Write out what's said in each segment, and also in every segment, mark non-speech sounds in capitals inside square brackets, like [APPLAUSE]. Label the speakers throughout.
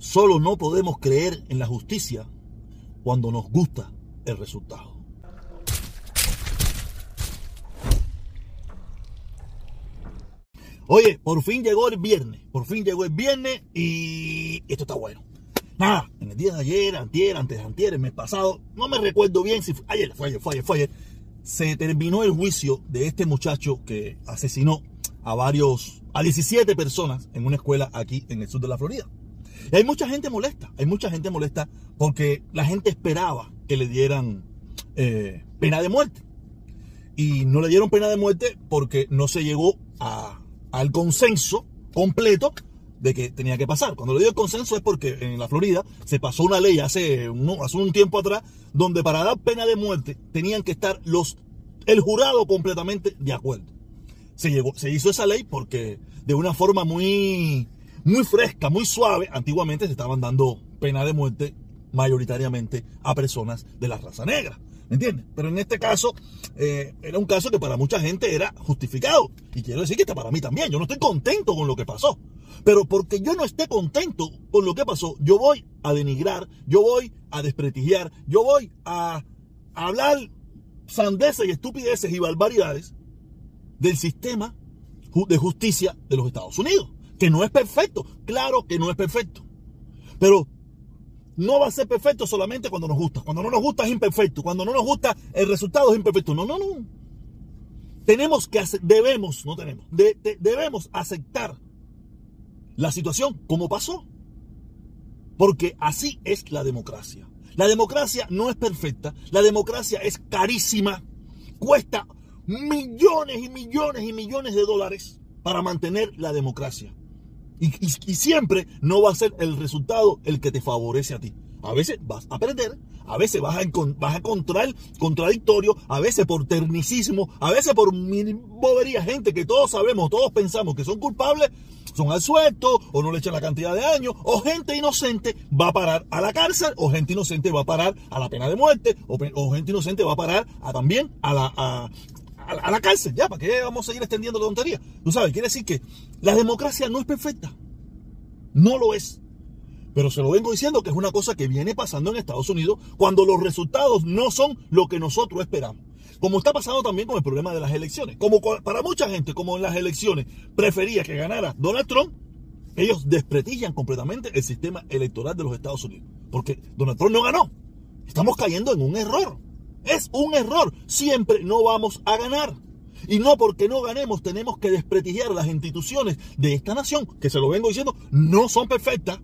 Speaker 1: Solo no podemos creer en la justicia cuando nos gusta el resultado. Oye, por fin llegó el viernes. Por fin llegó el viernes y esto está bueno. Nada, en el día de ayer, antier, antes de antier, el mes pasado, no me recuerdo bien si fue ayer, fue ayer, fue ayer, fue ayer, se terminó el juicio de este muchacho que asesinó a varios, a 17 personas en una escuela aquí en el sur de la Florida. Y hay mucha gente molesta, hay mucha gente molesta porque la gente esperaba que le dieran eh, pena de muerte. Y no le dieron pena de muerte porque no se llegó a, al consenso completo de que tenía que pasar. Cuando le digo consenso es porque en la Florida se pasó una ley hace, hace un tiempo atrás donde para dar pena de muerte tenían que estar los, el jurado completamente de acuerdo. Se, llegó, se hizo esa ley porque de una forma muy, muy fresca, muy suave, antiguamente se estaban dando pena de muerte mayoritariamente a personas de la raza negra. ¿Me entiendes? Pero en este caso, eh, era un caso que para mucha gente era justificado. Y quiero decir que está para mí también. Yo no estoy contento con lo que pasó. Pero porque yo no esté contento con lo que pasó, yo voy a denigrar, yo voy a desprestigiar, yo voy a, hablar sandeces y estupideces y barbaridades del sistema de justicia de los Estados Unidos. Que no es perfecto. Claro que no es perfecto. Pero no va a ser perfecto solamente cuando nos gusta. Cuando no nos gusta es imperfecto. Cuando no nos gusta el resultado es imperfecto. No, no, no. Tenemos que, debemos, no tenemos, debemos aceptar la situación como pasó. Porque así es la democracia. La democracia no es perfecta. La democracia es carísima. Cuesta millones y millones y millones de dólares para mantener la democracia. Y, siempre no va a ser el resultado el que te favorece a ti. A veces vas a perder, a veces vas a, vas contradictorio, a veces por ternicismo, a veces por bobería, gente que todos sabemos, todos pensamos que son culpables, son al suelto o no le echan la cantidad de años, o gente inocente va a parar a la cárcel, o gente inocente va a parar a la pena de muerte, o, gente inocente va a parar a, también a la, a, la cárcel. Ya, ¿para qué vamos a seguir extendiendo la tontería? Tú sabes, quiere decir que la democracia no es perfecta. No lo es. Pero se lo vengo diciendo que es una cosa que viene pasando en Estados Unidos cuando los resultados no son lo que nosotros esperamos. Como está pasando también con el problema de las elecciones. Como para mucha gente, como en las elecciones prefería que ganara Donald Trump, ellos desprestigian completamente el sistema electoral de los Estados Unidos. Porque Donald Trump no ganó. Estamos cayendo en un error. Es un error. Siempre no vamos a ganar. Y no porque no ganemos tenemos que desprestigiar las instituciones de esta nación, que se lo vengo diciendo, no son perfectas.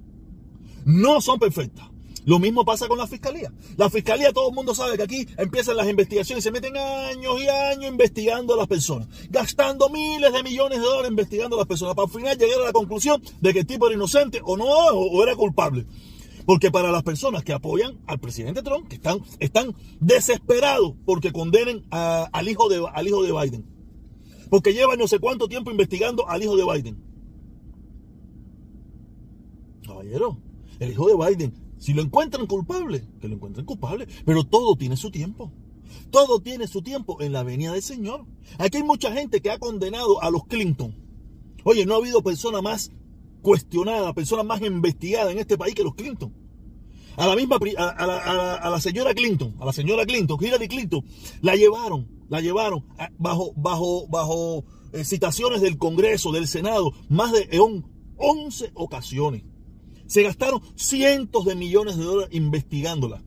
Speaker 1: No son perfectas. Lo mismo pasa con la fiscalía. La fiscalía, todo el mundo sabe que aquí empiezan las investigaciones, se meten años y años investigando a las personas, gastando miles de millones de dólares investigando a las personas, para al final llegar a la conclusión de que el tipo era inocente o no, o era culpable. Porque para las personas que apoyan al presidente Trump, que están, están desesperados porque condenen al, hijo de, al hijo de Biden. Porque llevan no sé cuánto tiempo investigando al hijo de Biden. Caballero, el hijo de Biden, si lo encuentran culpable, que lo encuentren culpable. Pero todo tiene su tiempo. Todo tiene su tiempo en la venida del Señor. Aquí hay mucha gente que ha condenado a los Clinton. Oye, no ha habido persona más cuestionada, persona más investigada en este país que los Clinton. A la misma, a, la, señora Clinton, a la señora Clinton, Hillary Clinton, la llevaron, la llevaron bajo, bajo, bajo eh, citaciones del Congreso, del Senado, más de 11 ocasiones. Se gastaron cientos de millones de dólares investigándola.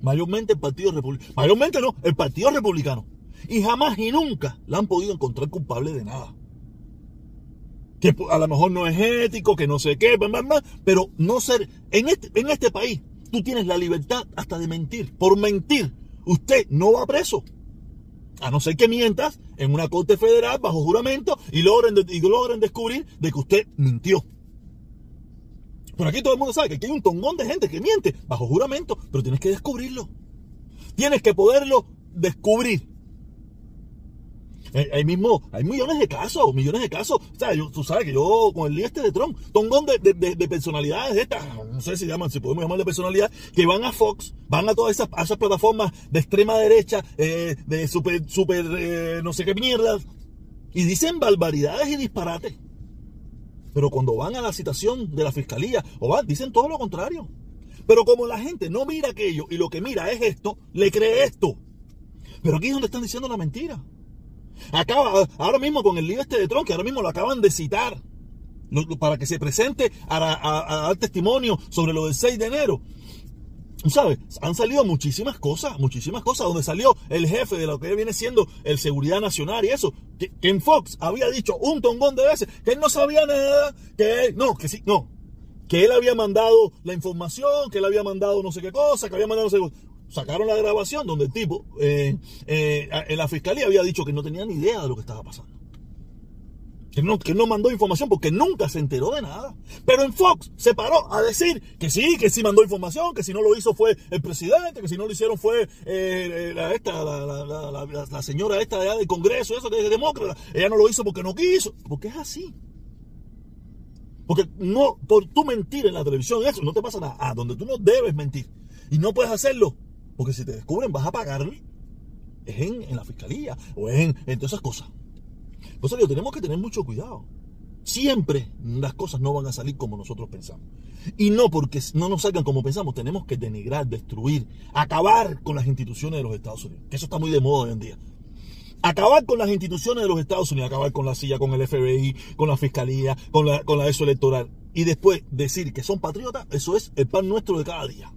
Speaker 1: Mayormente el Partido Republicano. Mayormente no, el Partido Republicano. Y jamás y nunca la han podido encontrar culpable de nada que a lo mejor no es ético, que no sé qué, pero no ser, en este, en este país tú tienes la libertad hasta de mentir. Por mentir, usted no va preso. A no ser que mientas en una corte federal bajo juramento y logren, y logren descubrir de que usted mintió. Pero aquí todo el mundo sabe que aquí hay un tongón de gente que miente bajo juramento, pero tienes que descubrirlo. Tienes que poderlo descubrir. Hay mismo, hay millones de casos, millones de casos. O sea, tú sabes que yo con el este de Trump, tongón de, de, de, personalidades de estas, no sé si llaman, si podemos llamar de personalidad, que van a Fox, van a todas esas, esas plataformas de extrema derecha, eh, de super, super, eh, no sé qué mierdas, y dicen barbaridades y disparates. Pero cuando van a la citación de la fiscalía o van, dicen todo lo contrario. Pero como la gente no mira aquello y lo que mira es esto, le cree esto. Pero aquí es donde están diciendo la mentira. Acaba, ahora mismo con el lío este de Trump, que ahora mismo lo acaban de citar, para que se presente a, dar testimonio sobre lo del 6 de enero. ¿Sabes? Han salido muchísimas cosas, muchísimas cosas, donde salió el jefe de lo que viene siendo el Seguridad Nacional y eso, que, en Fox había dicho un tongón de veces que él no sabía nada, que él, no, que sí, no, que él había mandado la información, que él había mandado no sé qué cosa, que había mandado no sé qué sacaron la grabación donde el tipo eh, eh, en la fiscalía había dicho que no tenía ni idea de lo que estaba pasando. Que no, que no mandó información porque nunca se enteró de nada. Pero en Fox se paró a decir que sí, que sí mandó información, que si no lo hizo fue el presidente, que si no lo hicieron fue eh, la, esta, la, señora esta de del Congreso, eso que es demócrata. Ella no lo hizo porque no quiso. Porque es así. Porque no, por tu mentir en la televisión, eso no te pasa nada. Ah, donde tú no debes mentir. Y no puedes hacerlo porque si te descubren vas a pagarle. Es en, la fiscalía o es en, todas esas cosas. Por eso tenemos que tener mucho cuidado. Siempre las cosas no van a salir como nosotros pensamos. Y no porque no nos salgan como pensamos, tenemos que denigrar, destruir, acabar con las instituciones de los Estados Unidos. Que eso está muy de moda hoy en día. Acabar con las instituciones de los Estados Unidos, acabar con la silla, con el FBI, con la fiscalía, con la, con la ESO electoral. Y después decir que son patriotas, eso es el pan nuestro de cada día.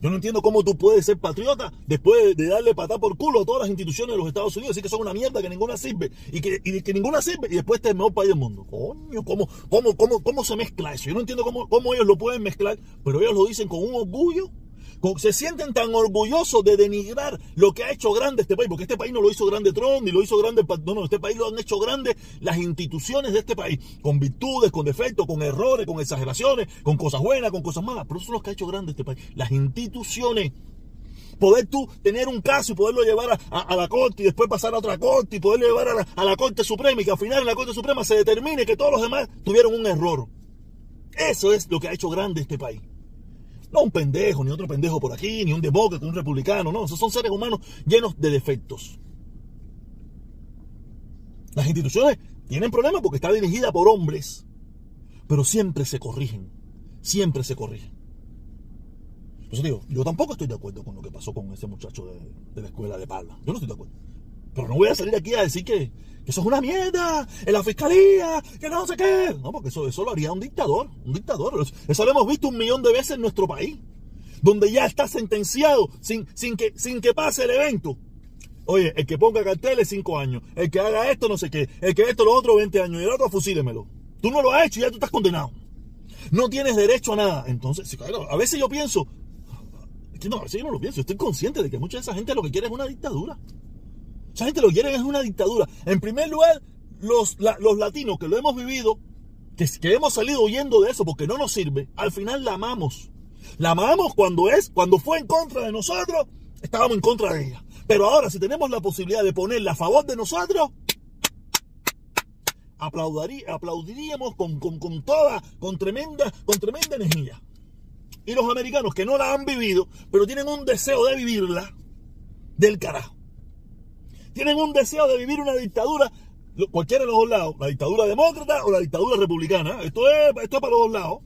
Speaker 1: Yo no entiendo cómo tú puedes ser patriota después de darle patada por culo a todas las instituciones de los Estados Unidos, así que son una mierda que ninguna sirve y que, que ninguna sirve y después este es el mejor país del mundo. Coño, ¿cómo, cómo, cómo, cómo se mezcla eso? Yo no entiendo cómo, cómo ellos lo pueden mezclar, pero ellos lo dicen con un orgullo se sienten tan orgullosos de denigrar lo que ha hecho grande este país, porque este país no lo hizo grande Trump, ni lo hizo grande, no, no, este país lo han hecho grande las instituciones de este país, con virtudes, con defectos, con errores, con exageraciones, con cosas buenas, con cosas malas, pero eso es lo que ha hecho grande este país, las instituciones poder tú tener un caso y poderlo llevar a, la corte y después pasar a otra corte y poderlo llevar a la, a la, corte suprema y que al final en la corte suprema se determine que todos los demás tuvieron un error. Eso es lo que ha hecho grande este país. No un pendejo, ni otro pendejo por aquí, ni un demócrata, un republicano, no, esos son seres humanos llenos de defectos. Las instituciones tienen problemas porque está dirigida por hombres, pero siempre se corrigen, siempre se corrigen. Entonces digo, yo tampoco estoy de acuerdo con lo que pasó con ese muchacho de, de la escuela de Palma. Yo no estoy de acuerdo. Pero no voy a salir aquí a decir que, eso es una mierda, en la fiscalía, que no sé qué. No, porque eso, eso lo haría un dictador, un dictador. Eso lo hemos visto un millón de veces en nuestro país, donde ya está sentenciado sin, sin, que, sin que pase el evento. Oye, el que ponga carteles, cinco años. El que haga esto, no sé qué. El que esto, lo otro, 20 años. Y el otro, fusílemelo. Tú no lo has hecho y ya tú estás condenado. No tienes derecho a nada. Entonces, claro, a veces yo pienso, que no, a veces yo no lo pienso. Estoy consciente de que mucha de esa gente lo que quiere es una dictadura. Esa gente lo quiere es una dictadura. En primer lugar, los, los latinos que lo hemos vivido, que, que hemos salido huyendo de eso porque no nos sirve, al final la amamos. La amamos cuando es, cuando fue en contra de nosotros, estábamos en contra de ella. Pero ahora, si tenemos la posibilidad de ponerla a favor de nosotros, aplaudiríamos con, con, con, toda, con tremenda, con tremenda energía. Y los americanos que no la han vivido, pero tienen un deseo de vivirla, del carajo tienen un deseo de vivir una dictadura, cualquiera de los dos lados, la dictadura demócrata o la dictadura republicana. Esto es, esto para los dos lados.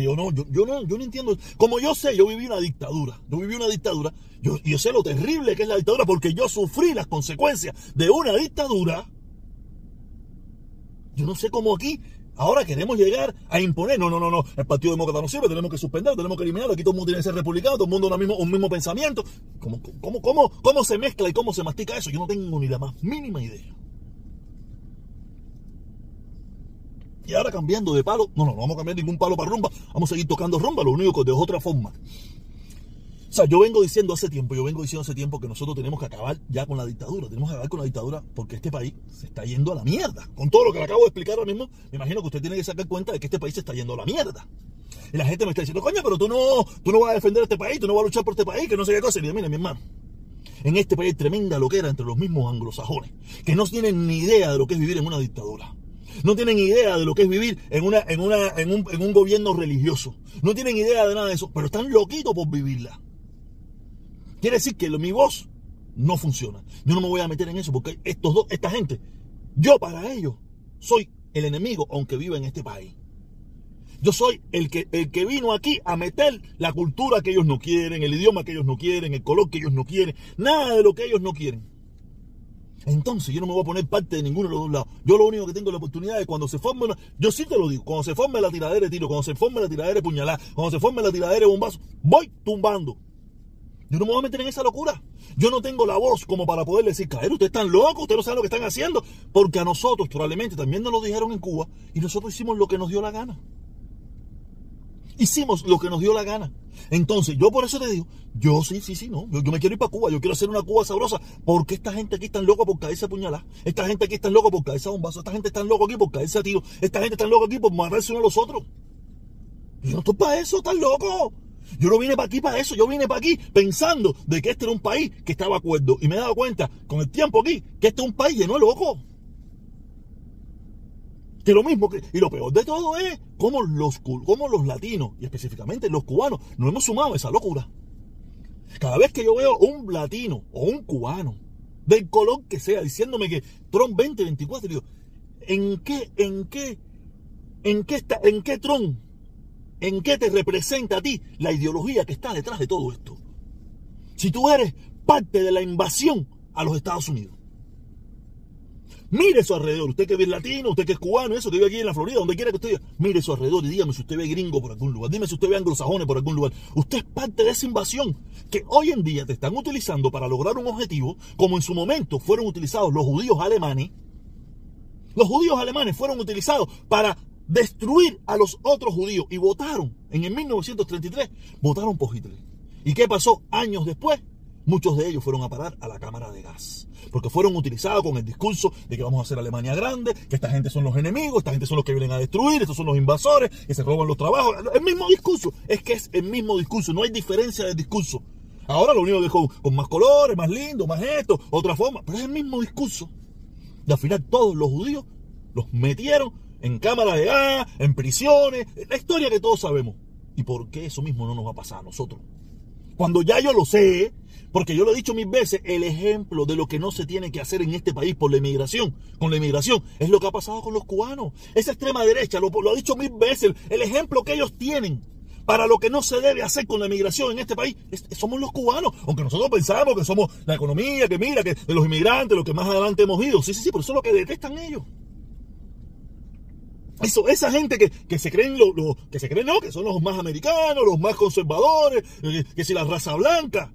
Speaker 1: yo no, yo, no, yo no entiendo. Como yo sé, yo viví una dictadura. Yo viví una dictadura. Yo, yo sé lo terrible que es la dictadura porque yo sufrí las consecuencias de una dictadura. Yo no sé cómo aquí Ahora queremos llegar a imponer, no, no, no, no, el Partido Demócrata no sirve, tenemos que suspender, tenemos que eliminarlo, aquí todo el mundo tiene que ser republicano, todo el mundo un mismo, un mismo pensamiento. ¿Cómo, cómo, cómo, ¿Cómo se mezcla y cómo se mastica eso? Yo no tengo ni la más mínima idea. Y ahora cambiando de palo, no, no, no vamos a cambiar ningún palo para rumba, vamos a seguir tocando rumba, lo único que de otra forma. O sea, yo vengo diciendo hace tiempo, yo vengo diciendo hace tiempo que nosotros tenemos que acabar ya con la dictadura. Tenemos que acabar con la dictadura porque este país se está yendo a la mierda. Con todo lo que le acabo de explicar ahora mismo, me imagino que usted tiene que sacar cuenta de que este país se está yendo a la mierda. Y la gente me está diciendo, coño, pero tú no, tú no vas a defender este país, tú no vas a luchar por este país, que no sé qué cosa. Y digo, mire, mi hermano, en este país hay tremenda loquera entre los mismos anglosajones, que no tienen ni idea de lo que es vivir en una dictadura. No tienen idea de lo que es vivir en, una, en, una, en, un, en un gobierno religioso. No tienen idea de nada de eso, pero están loquitos por vivirla. Quiere decir que mi voz no funciona. Yo no me voy a meter en eso porque estos dos, esta gente, yo para ellos soy el enemigo, aunque viva en este país. Yo soy el que, el que vino aquí a meter la cultura que ellos no quieren, el idioma que ellos no quieren, el color que ellos no quieren, nada de lo que ellos no quieren. Entonces yo no me voy a poner parte de ninguno de los dos lados. Yo lo único que tengo la oportunidad es cuando se forme una, yo sí te lo digo, cuando se forme la tiradera de tiro, cuando se forme la tiradera de puñalada, cuando se forme la tiradera de bombazo, voy tumbando. Yo no me voy a meter en esa locura. Yo no tengo la voz como para poder decir, caer, ustedes están locos, ustedes no saben lo que están haciendo. Porque a nosotros probablemente también nos lo dijeron en Cuba y nosotros hicimos lo que nos dio la gana. Hicimos lo que nos dio la gana. Entonces, yo por eso te digo, yo sí, sí, sí, no. Yo, me quiero ir para Cuba, yo quiero hacer una Cuba sabrosa. Porque esta gente aquí está loca por caerse a puñalada. Esta gente aquí está loca por caerse a bombazo. Esta gente está loca aquí por caerse a tiro. Esta gente está loca aquí por matarse uno a los otros. Yo no estoy para eso, estás loco. Yo no vine para aquí para eso, yo vine para aquí pensando de que este era un país que estaba acuerdo. Y me he dado cuenta con el tiempo aquí que este es un país lleno de locos. Que lo mismo que, y lo peor de todo es cómo los, cómo los latinos, y específicamente los cubanos, nos hemos sumado a esa locura. Cada vez que yo veo un latino o un cubano, del color que sea, diciéndome que Trump 2024, digo, ¿en qué, en qué, en qué está, en qué Trump ¿En qué te representa a ti la ideología que está detrás de todo esto? Si tú eres parte de la invasión a los Estados Unidos. Mire su alrededor, usted que es latino, usted que es cubano, eso que vive aquí en la Florida, donde quiera que usted viva, mire su alrededor y dígame si usted ve gringo por algún lugar, dime si usted ve anglosajones por algún lugar. Usted es parte de esa invasión que hoy en día te están utilizando para lograr un objetivo, como en su momento fueron utilizados los judíos alemanes. Los judíos alemanes fueron utilizados para destruir a los otros judíos y votaron en el 1933, votaron por Hitler. ¿Y qué pasó años después? Muchos de ellos fueron a parar a la cámara de gas, porque fueron utilizados con el discurso de que vamos a hacer Alemania grande, que esta gente son los enemigos, esta gente son los que vienen a destruir, estos son los invasores, que se roban los trabajos. El mismo discurso, es que es el mismo discurso, no hay diferencia de discurso. Ahora lo único que con, más colores, más lindo, más esto, otra forma, pero es el mismo discurso. Y al final todos los judíos los metieron en cámaras de gas, en prisiones, la historia que todos sabemos. ¿Y por qué eso mismo no nos va a pasar a nosotros? Cuando ya yo lo sé, porque yo lo he dicho mil veces, el ejemplo de lo que no se tiene que hacer en este país por la inmigración, con la inmigración, es lo que ha pasado con los cubanos. Esa extrema derecha, lo, ha dicho mil veces, el ejemplo que ellos tienen para lo que no se debe hacer con la inmigración en este país, somos los cubanos. Aunque nosotros pensamos que somos la economía, que mira, que de los inmigrantes, los que más adelante hemos ido. Sí, sí, sí, pero eso es lo que detestan ellos. Esa gente que, se creen que se creen no, que son los más americanos, los más conservadores, eh, que, si la raza blanca.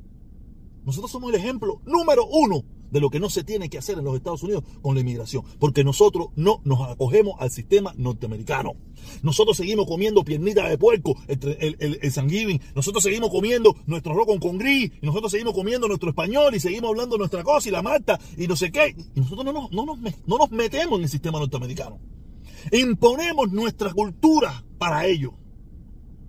Speaker 1: Nosotros somos el ejemplo número uno de lo que no se tiene que hacer en los Estados Unidos con la inmigración, porque nosotros no nos acogemos al sistema norteamericano. Nosotros seguimos comiendo piernitas de puerco, el, el, el, nosotros seguimos comiendo nuestro arroz con, gris, y nosotros seguimos comiendo nuestro español y seguimos hablando nuestra cosa y la mata y no sé qué. Y nosotros no nos, no nos, no nos metemos en el sistema norteamericano. Imponemos nuestra cultura para ellos.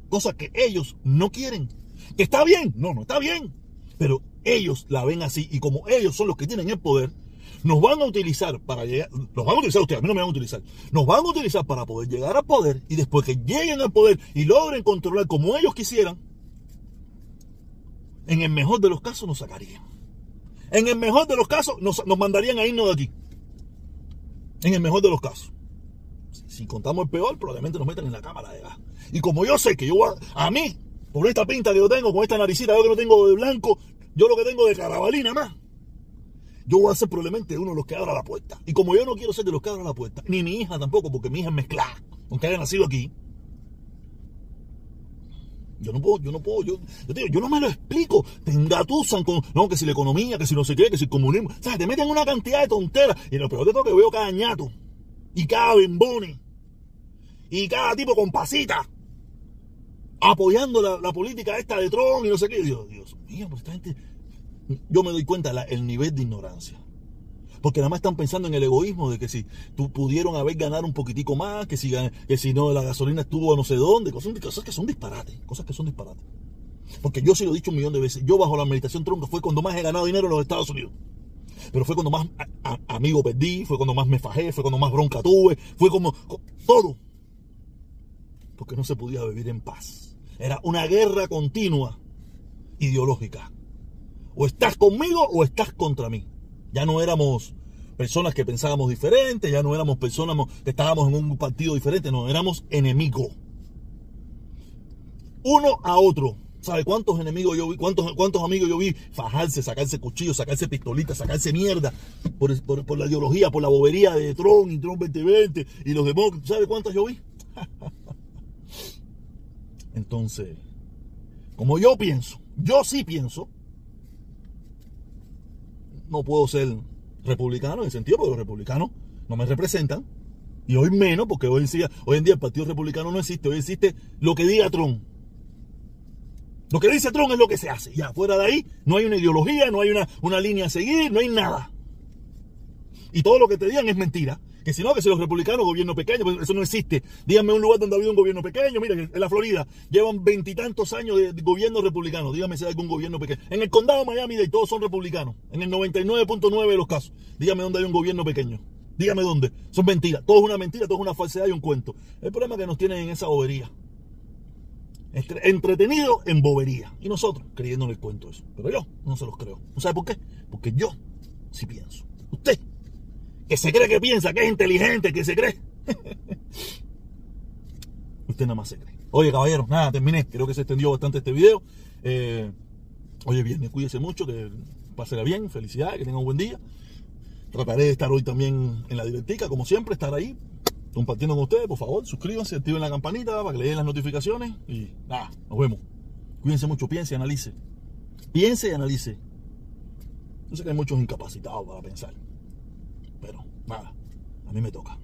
Speaker 1: Cosa que ellos no quieren. ¿Que está bien? No, no está bien. Pero ellos la ven así y como ellos son los que tienen el poder, nos van a utilizar para llegar, nos van a utilizar ustedes, a mí no me van a utilizar, nos van a utilizar para poder llegar al poder y después que lleguen al poder y logren controlar como ellos quisieran, en el mejor de los casos nos sacarían. En el mejor de los casos nos, nos mandarían a irnos de aquí. En el mejor de los casos si contamos el peor, probablemente nos metan en la cámara de gas. Y como yo sé que yo a, mí, por esta pinta que yo tengo, con esta naricita, yo que no tengo de blanco, yo lo que tengo de carabalina más, yo voy a ser probablemente uno de los que abra la puerta. Y como yo no quiero ser de los que abra la puerta, ni mi hija tampoco, porque mi hija es mezclada, aunque haya nacido aquí, yo no puedo, yo no puedo, yo, yo, digo, yo no me lo explico. Te engatusan con, no, que si la economía, que si no sé qué, que si el comunismo. O sea, te meten una cantidad de tonteras. Y lo peor de todo que veo cada ñato y cada bembone y cada tipo con pasita apoyando la, política esta de Trump y no sé qué. Dios, Dios mío, pues esta gente. Yo me doy cuenta el nivel de ignorancia. Porque nada más están pensando en el egoísmo de que si tú pudieron haber ganado un poquitico más, que si, que si no la gasolina estuvo no sé dónde, cosas, cosas que son disparates, cosas que son disparates. Porque yo sí lo he dicho un millón de veces, yo bajo la meditación Trump fue cuando más he ganado dinero en los Estados Unidos. Pero fue cuando más amigo perdí, fue cuando más me fajé, fue cuando más bronca tuve, fue como todo. Porque no se podía vivir en paz. Era una guerra continua ideológica. O estás conmigo o estás contra mí. Ya no éramos personas que pensábamos diferente, ya no éramos personas que estábamos en un partido diferente, no, éramos enemigos. Uno a otro. ¿Sabe cuántos enemigos yo vi? ¿Cuántos, cuántos amigos yo vi fajarse, sacarse cuchillos, sacarse pistolitas, sacarse mierda por, por, la ideología, por la bobería de Trump y Trump 2020 y los demócratas? ¿Sabe cuántos yo vi? [LAUGHS] Entonces, como yo pienso, yo sí pienso, no puedo ser republicano en el sentido porque los republicanos no me representan. Y hoy menos, porque hoy en, día, hoy en día el Partido Republicano no existe, hoy existe lo que diga Trump. Lo que dice Trump es lo que se hace. Ya, fuera de ahí, no hay una ideología, no hay una, una línea a seguir, no hay nada. Y todo lo que te digan es mentira. Que si no, que si los republicanos, gobierno pequeño, pues eso no existe. Díganme un lugar donde ha habido un gobierno pequeño. Mira, en la Florida llevan veintitantos años de, gobierno republicano. Dígame si hay algún gobierno pequeño. En el condado de Miami de todos son republicanos. En el 99.9 de los casos. Dígame dónde hay un gobierno pequeño. Dígame dónde. Son mentiras. Todo es una mentira, todo es una falsedad y un cuento. El problema es que nos tienen en esa bobería. Entretenido en bobería. Y nosotros creyéndole el cuento eso. Pero yo no se los creo. ¿No sabe por qué? Porque yo sí pienso. Usted que se cree que piensa, que es inteligente, que se cree. [LAUGHS] Usted nada más se cree. Oye, caballero, nada, terminé. Creo que se extendió bastante este video. Eh, oye, bien, cuídese mucho, que pasará bien, felicidades, que tenga un buen día. Trataré de estar hoy también en la directica, como siempre, estar ahí, compartiendo con ustedes. Por favor, suscríbanse, activen la campanita para que le den las notificaciones. Y nada, nos vemos. Cuídense mucho, piense y analice. Piense y analice. Yo sé que hay muchos incapacitados para pensar. Pero nada, a mí me toca.